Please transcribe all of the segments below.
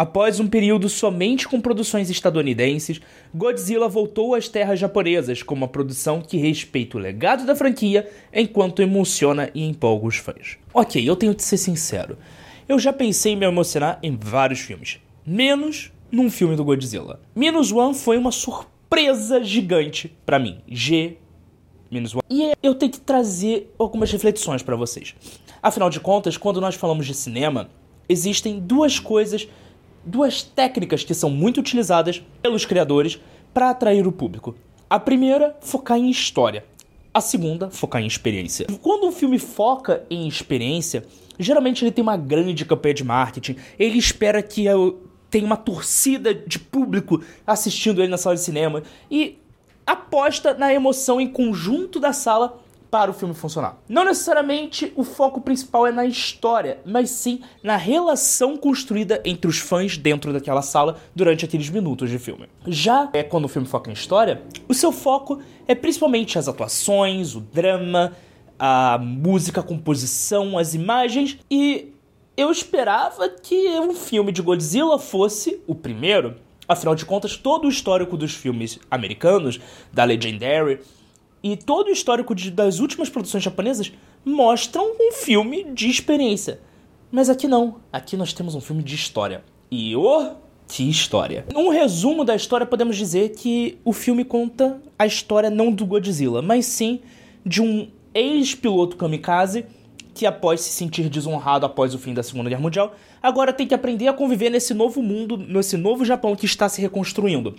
Após um período somente com produções estadunidenses, Godzilla voltou às terras japonesas com uma produção que respeita o legado da franquia enquanto emociona e empolga os fãs. Ok, eu tenho que ser sincero. Eu já pensei em me emocionar em vários filmes, menos num filme do Godzilla. Minus One foi uma surpresa gigante para mim. G Minus One. E eu tenho que trazer algumas reflexões para vocês. Afinal de contas, quando nós falamos de cinema, existem duas coisas duas técnicas que são muito utilizadas pelos criadores para atrair o público. A primeira, focar em história. A segunda, focar em experiência. Quando um filme foca em experiência, geralmente ele tem uma grande campanha de marketing. Ele espera que tenha uma torcida de público assistindo ele na sala de cinema e aposta na emoção em conjunto da sala para o filme funcionar. Não necessariamente o foco principal é na história, mas sim na relação construída entre os fãs dentro daquela sala durante aqueles minutos de filme. Já é quando o filme foca em história, o seu foco é principalmente as atuações, o drama, a música, a composição, as imagens e eu esperava que um filme de Godzilla fosse o primeiro. Afinal de contas, todo o histórico dos filmes americanos, da Legendary, e todo o histórico de, das últimas produções japonesas mostram um filme de experiência. Mas aqui não. Aqui nós temos um filme de história. E oh, que história! Um resumo da história, podemos dizer que o filme conta a história não do Godzilla, mas sim de um ex-piloto kamikaze que, após se sentir desonrado após o fim da Segunda Guerra Mundial, agora tem que aprender a conviver nesse novo mundo, nesse novo Japão que está se reconstruindo.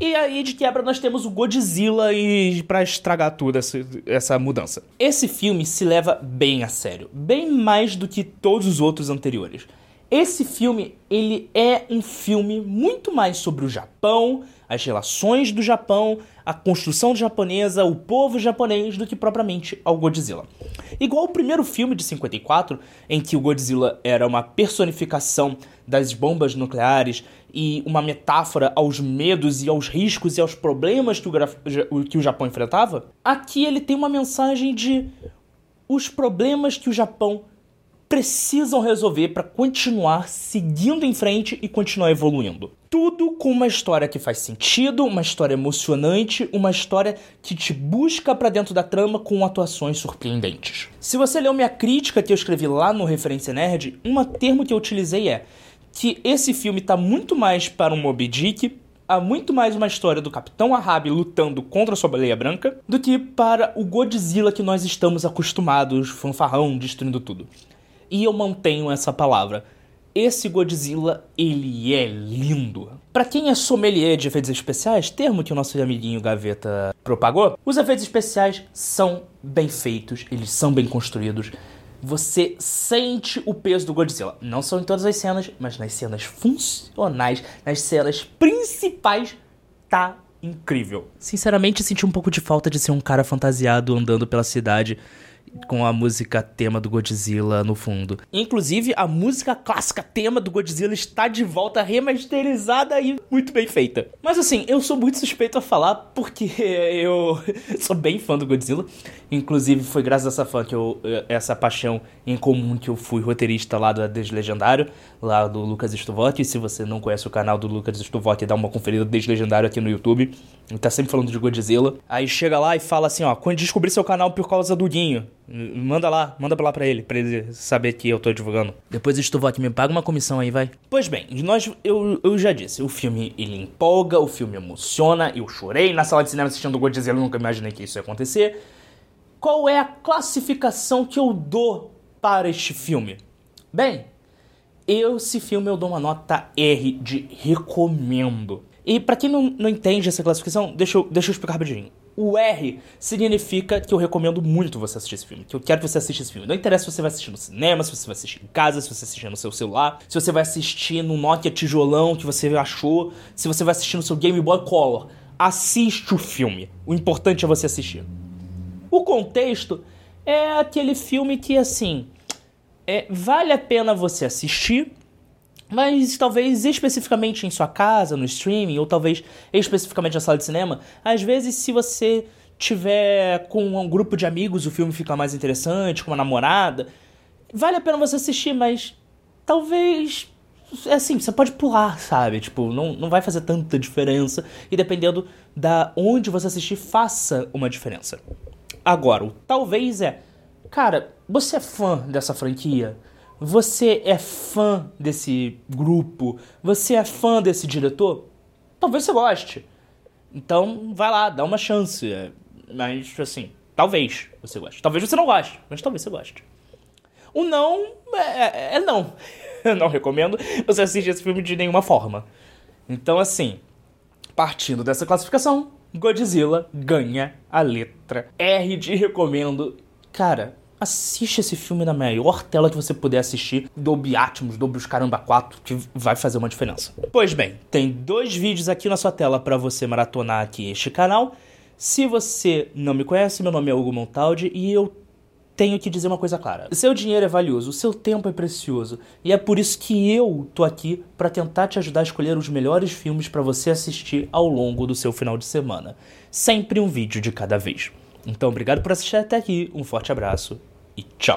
E aí, de quebra, nós temos o Godzilla e para estragar tudo essa, essa mudança. Esse filme se leva bem a sério, bem mais do que todos os outros anteriores. Esse filme, ele é um filme muito mais sobre o Japão, as relações do Japão, a construção japonesa, o povo japonês, do que propriamente ao Godzilla. Igual o primeiro filme de 54, em que o Godzilla era uma personificação das bombas nucleares e uma metáfora aos medos e aos riscos e aos problemas que o, que o Japão enfrentava, aqui ele tem uma mensagem de os problemas que o Japão precisam resolver para continuar seguindo em frente e continuar evoluindo. Tudo com uma história que faz sentido, uma história emocionante, uma história que te busca para dentro da trama com atuações surpreendentes. Se você leu minha crítica que eu escrevi lá no Referência Nerd, um termo que eu utilizei é que esse filme está muito mais para um Moby Dick, há muito mais uma história do Capitão Ahab lutando contra a sua baleia branca do que para o Godzilla que nós estamos acostumados, fanfarrão, destruindo tudo. E eu mantenho essa palavra. Esse Godzilla, ele é lindo. Para quem é sommelier de efeitos especiais, termo que o nosso amiguinho Gaveta propagou, os efeitos especiais são bem feitos, eles são bem construídos. Você sente o peso do Godzilla. Não são em todas as cenas, mas nas cenas funcionais, nas cenas principais, tá incrível. Sinceramente, senti um pouco de falta de ser um cara fantasiado andando pela cidade com a música tema do Godzilla no fundo. Inclusive, a música clássica tema do Godzilla está de volta remasterizada e muito bem feita. Mas assim, eu sou muito suspeito a falar porque eu sou bem fã do Godzilla. Inclusive, foi graças a essa fã que eu essa paixão em comum que eu fui roteirista lá do Deslegendário, lá do Lucas Stuvotti. Se você não conhece o canal do Lucas Stuvotti, dá uma conferida Deslegendário aqui no YouTube. Ele tá sempre falando de Godzilla. Aí chega lá e fala assim, ó, quando descobri seu canal por causa do Guinho, manda lá, manda lá pra ele, pra ele saber que eu tô divulgando. Depois o Stuvotti me paga uma comissão aí, vai. Pois bem, nós, eu, eu já disse, o filme ele empolga, o filme emociona, eu chorei na sala de cinema assistindo Godzilla, nunca imaginei que isso ia acontecer. Qual é a classificação que eu dou para este filme? Bem, eu, esse filme eu dou uma nota R de recomendo. E para quem não, não entende essa classificação, deixa eu, deixa eu explicar rapidinho. O R significa que eu recomendo muito você assistir esse filme. Que eu quero que você assista esse filme. Não interessa se você vai assistir no cinema, se você vai assistir em casa, se você assistir no seu celular, se você vai assistir no Nokia tijolão que você achou, se você vai assistir no seu Game Boy Color. Assiste o filme. O importante é você assistir. O contexto é aquele filme que, assim, é, vale a pena você assistir mas talvez especificamente em sua casa, no streaming, ou talvez especificamente na sala de cinema, às vezes se você tiver com um grupo de amigos, o filme fica mais interessante, com uma namorada, vale a pena você assistir, mas talvez é assim, você pode pular, sabe? Tipo, não, não vai fazer tanta diferença. E dependendo da onde você assistir, faça uma diferença. Agora, o talvez é. Cara, você é fã dessa franquia? Você é fã desse grupo? Você é fã desse diretor? Talvez você goste. Então, vai lá, dá uma chance. É, mas, assim, talvez você goste. Talvez você não goste, mas talvez você goste. O não é, é, é não. Eu não recomendo você assistir esse filme de nenhuma forma. Então, assim, partindo dessa classificação, Godzilla ganha a letra R de recomendo. Cara, assiste esse filme na maior tela que você puder assistir, Dolby Atmos, Dolby os Caramba 4, que vai fazer uma diferença. Pois bem, tem dois vídeos aqui na sua tela para você maratonar aqui este canal. Se você não me conhece, meu nome é Hugo Montaldi e eu tenho que dizer uma coisa clara. Seu dinheiro é valioso, o seu tempo é precioso, e é por isso que eu tô aqui para tentar te ajudar a escolher os melhores filmes para você assistir ao longo do seu final de semana. Sempre um vídeo de cada vez. Então, obrigado por assistir até aqui, um forte abraço e tchau.